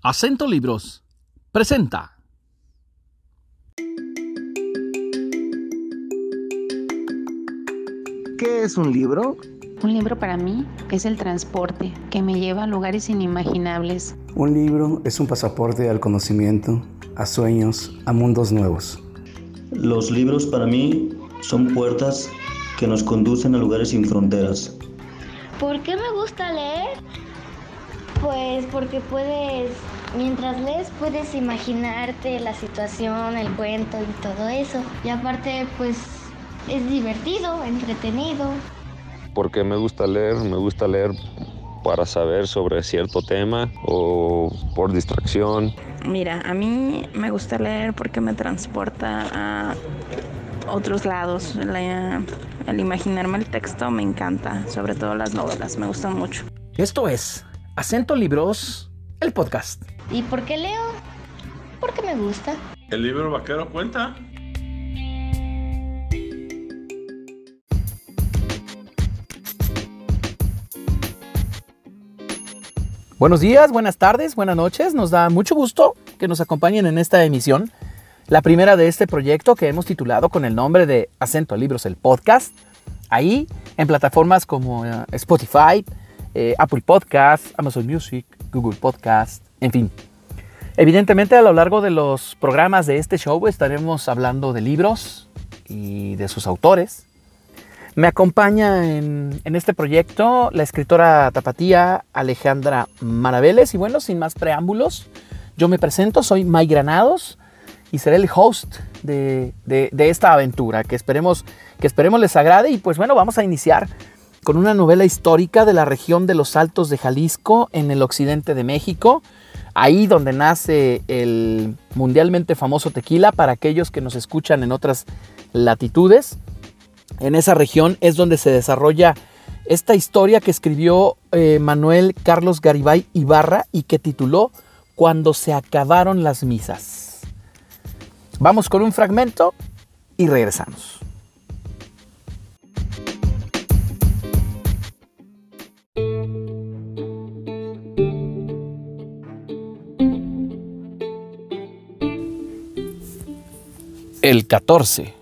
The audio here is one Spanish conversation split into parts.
Acento Libros presenta. ¿Qué es un libro? Un libro para mí es el transporte que me lleva a lugares inimaginables. Un libro es un pasaporte al conocimiento, a sueños, a mundos nuevos. Los libros para mí son puertas que nos conducen a lugares sin fronteras. ¿Por qué me gusta leer? Pues porque puedes, mientras lees, puedes imaginarte la situación, el cuento y todo eso. Y aparte, pues es divertido, entretenido. Porque me gusta leer, me gusta leer para saber sobre cierto tema o por distracción. Mira, a mí me gusta leer porque me transporta a otros lados. La, el imaginarme el texto me encanta, sobre todo las novelas, me gustan mucho. Esto es Acento Libros, el podcast. ¿Y por qué leo? Porque me gusta. ¿El libro vaquero cuenta? Buenos días, buenas tardes, buenas noches. Nos da mucho gusto que nos acompañen en esta emisión, la primera de este proyecto que hemos titulado con el nombre de Acento Libros, el podcast. Ahí, en plataformas como eh, Spotify, eh, Apple Podcast, Amazon Music, Google Podcast, en fin. Evidentemente a lo largo de los programas de este show estaremos hablando de libros y de sus autores. Me acompaña en, en este proyecto la escritora tapatía Alejandra Maraveles y bueno, sin más preámbulos, yo me presento, soy May Granados y seré el host de, de, de esta aventura que esperemos, que esperemos les agrade y pues bueno, vamos a iniciar con una novela histórica de la región de los Altos de Jalisco en el occidente de México, ahí donde nace el mundialmente famoso tequila para aquellos que nos escuchan en otras latitudes. En esa región es donde se desarrolla esta historia que escribió eh, Manuel Carlos Garibay Ibarra y que tituló Cuando se acabaron las misas. Vamos con un fragmento y regresamos. El 14.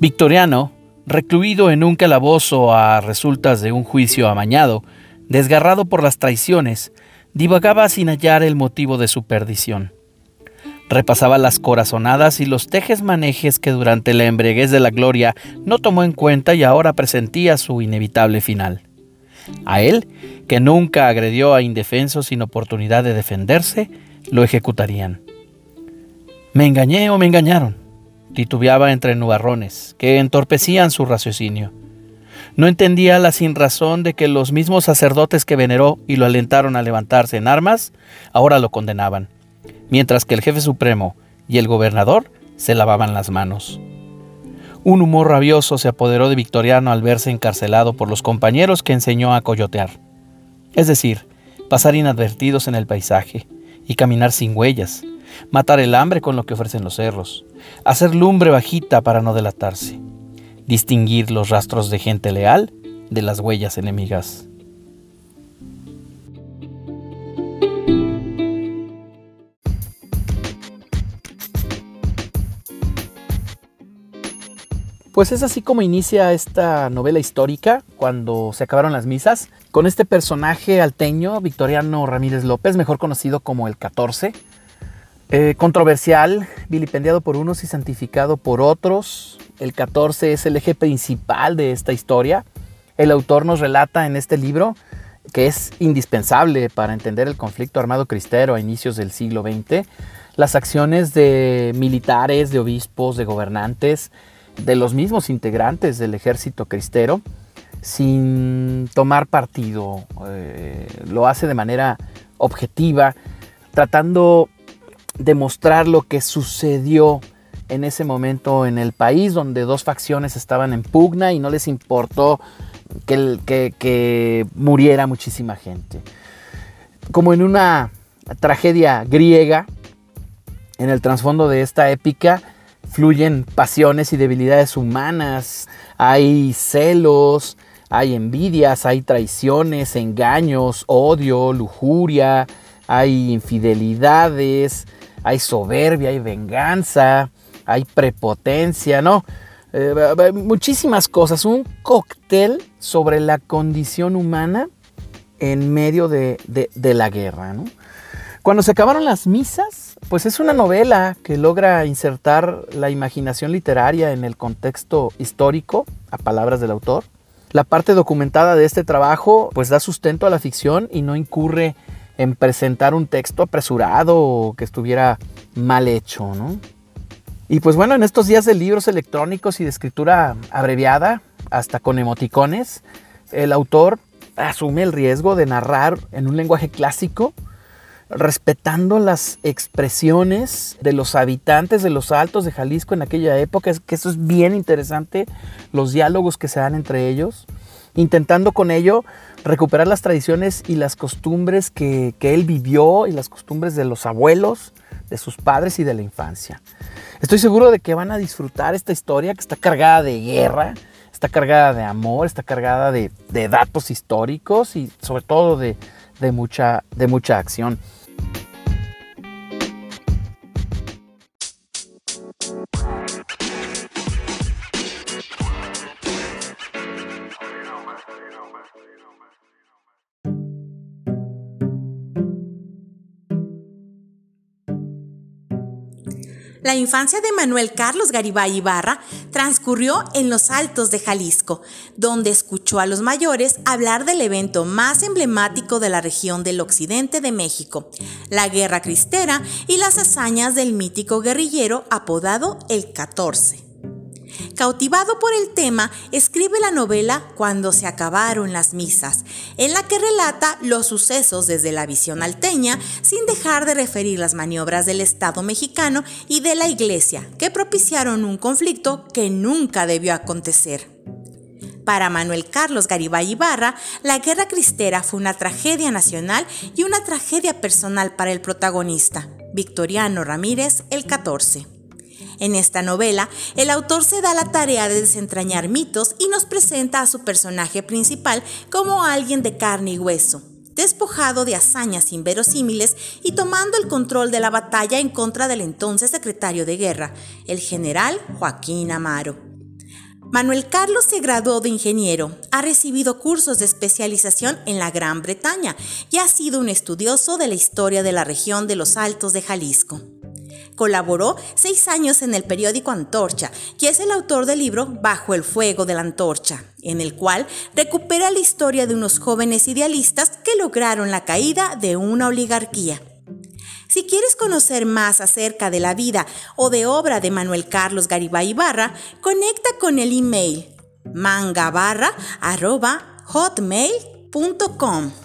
Victoriano, recluido en un calabozo a resultas de un juicio amañado, desgarrado por las traiciones, divagaba sin hallar el motivo de su perdición. Repasaba las corazonadas y los tejes manejes que durante la embriaguez de la gloria no tomó en cuenta y ahora presentía su inevitable final. A él, que nunca agredió a indefensos sin oportunidad de defenderse, lo ejecutarían. ¿Me engañé o me engañaron? Titubeaba entre nubarrones, que entorpecían su raciocinio. No entendía la sinrazón de que los mismos sacerdotes que veneró y lo alentaron a levantarse en armas, ahora lo condenaban, mientras que el jefe supremo y el gobernador se lavaban las manos. Un humor rabioso se apoderó de Victoriano al verse encarcelado por los compañeros que enseñó a coyotear. Es decir, pasar inadvertidos en el paisaje y caminar sin huellas, matar el hambre con lo que ofrecen los cerros, hacer lumbre bajita para no delatarse, distinguir los rastros de gente leal de las huellas enemigas. Pues es así como inicia esta novela histórica, cuando se acabaron las misas, con este personaje alteño, Victoriano Ramírez López, mejor conocido como el 14, eh, controversial, vilipendiado por unos y santificado por otros. El 14 es el eje principal de esta historia. El autor nos relata en este libro que es indispensable para entender el conflicto armado cristero a inicios del siglo XX, las acciones de militares, de obispos, de gobernantes, de los mismos integrantes del ejército cristero, sin tomar partido. Eh, lo hace de manera objetiva, tratando de mostrar lo que sucedió en ese momento en el país, donde dos facciones estaban en pugna y no les importó que, que muriera muchísima gente. Como en una tragedia griega, en el trasfondo de esta épica, fluyen pasiones y debilidades humanas, hay celos, hay envidias, hay traiciones, engaños, odio, lujuria, hay infidelidades, hay soberbia, hay venganza, hay prepotencia, ¿no? Eh, muchísimas cosas, un cóctel sobre la condición humana en medio de, de la guerra. ¿no? Cuando se acabaron las misas, pues es una novela que logra insertar la imaginación literaria en el contexto histórico, a palabras del autor. La parte documentada de este trabajo pues da sustento a la ficción y no incurre en presentar un texto apresurado o que estuviera mal hecho, ¿no? Y pues bueno, en estos días de libros electrónicos y de escritura abreviada, hasta con emoticones, el autor asume el riesgo de narrar en un lenguaje clásico, respetando las expresiones de los habitantes de los altos de Jalisco en aquella época, es que eso es bien interesante, los diálogos que se dan entre ellos, intentando con ello recuperar las tradiciones y las costumbres que, que él vivió y las costumbres de los abuelos, de sus padres y de la infancia. Estoy seguro de que van a disfrutar esta historia que está cargada de guerra, está cargada de amor, está cargada de, datos históricos y sobre todo de, mucha, de mucha acción. La infancia de Manuel Carlos Garibay Ibarra transcurrió en los Altos de Jalisco, donde escuchó a los mayores hablar del evento más emblemático de la región del occidente de México, la Guerra Cristera y las hazañas del mítico guerrillero apodado El 14. Cautivado por el tema, escribe la novela Cuando se acabaron las misas, en la que relata los sucesos desde la visión alteña, sin dejar de referir las maniobras del Estado mexicano y de la Iglesia, que propiciaron un conflicto que nunca debió acontecer. Para Manuel Carlos Garibay Ibarra, la guerra cristera fue una tragedia nacional y una tragedia personal para el protagonista, Victoriano Ramírez el 14. En esta novela, el autor se da la tarea de desentrañar mitos y nos presenta a su personaje principal como alguien de carne y hueso, despojado de hazañas inverosímiles y tomando el control de la batalla en contra del entonces secretario de guerra, el general Joaquín Amaro. Manuel Carlos se graduó de ingeniero, ha recibido cursos de especialización en la Gran Bretaña y ha sido un estudioso de la historia de la región de los Altos de Jalisco. Colaboró seis años en el periódico Antorcha y es el autor del libro Bajo el Fuego de la Antorcha, en el cual recupera la historia de unos jóvenes idealistas que lograron la caída de una oligarquía. Si quieres conocer más acerca de la vida o de obra de Manuel Carlos Garibay Ibarra, conecta con el email mangabarra.hotmail.com.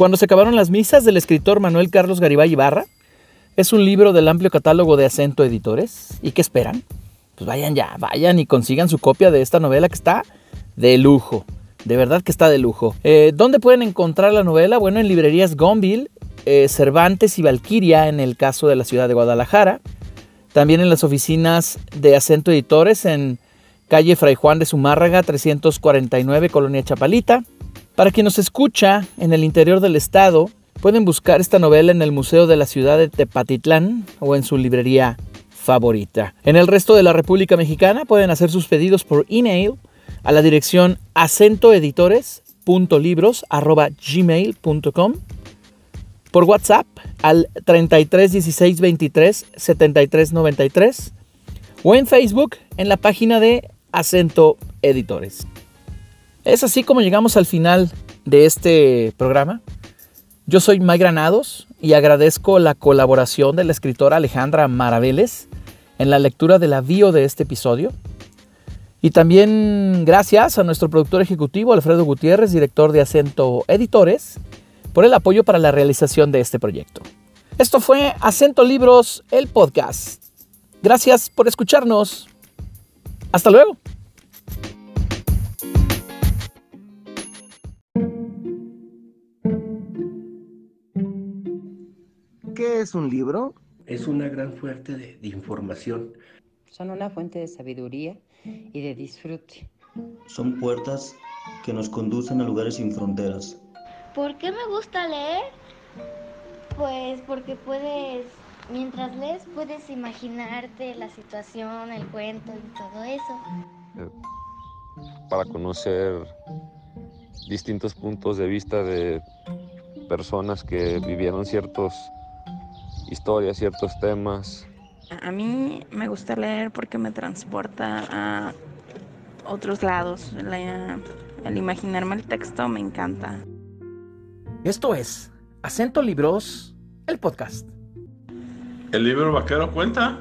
Cuando se acabaron las misas del escritor Manuel Carlos Garibay Ibarra, es un libro del amplio catálogo de Acento Editores. ¿Y qué esperan? Pues vayan ya, vayan y consigan su copia de esta novela que está de lujo. De verdad que está de lujo. Eh, ¿Dónde pueden encontrar la novela? Bueno, en librerías Gonville, eh, Cervantes y Valquiria en el caso de la ciudad de Guadalajara. También en las oficinas de Acento Editores en calle Fray Juan de Zumárraga 349, Colonia Chapalita. Para quien nos escucha en el interior del estado, pueden buscar esta novela en el Museo de la Ciudad de Tepatitlán o en su librería favorita. En el resto de la República Mexicana pueden hacer sus pedidos por email a la dirección acentoeditores.libros.gmail.com por WhatsApp al 33 16 23 73 93 o en Facebook en la página de Acento Editores. Es así como llegamos al final de este programa. Yo soy May Granados y agradezco la colaboración de la escritora Alejandra Maraveles en la lectura de la de este episodio. Y también gracias a nuestro productor ejecutivo Alfredo Gutiérrez, director de Acento Editores, por el apoyo para la realización de este proyecto. Esto fue Acento Libros, el podcast. Gracias por escucharnos. Hasta luego. Es un libro? Es una gran fuente de, de información. Son una fuente de sabiduría y de disfrute. Son puertas que nos conducen a lugares sin fronteras. ¿Por qué me gusta leer? Pues porque puedes, mientras lees, puedes imaginarte la situación, el cuento y todo eso. Para conocer distintos puntos de vista de personas que vivieron ciertas historias, ciertos temas. A mí me gusta leer porque me transporta a otros lados. La, el imaginarme el texto me encanta. Esto es Acento Libros, el podcast. ¿El libro vaquero cuenta?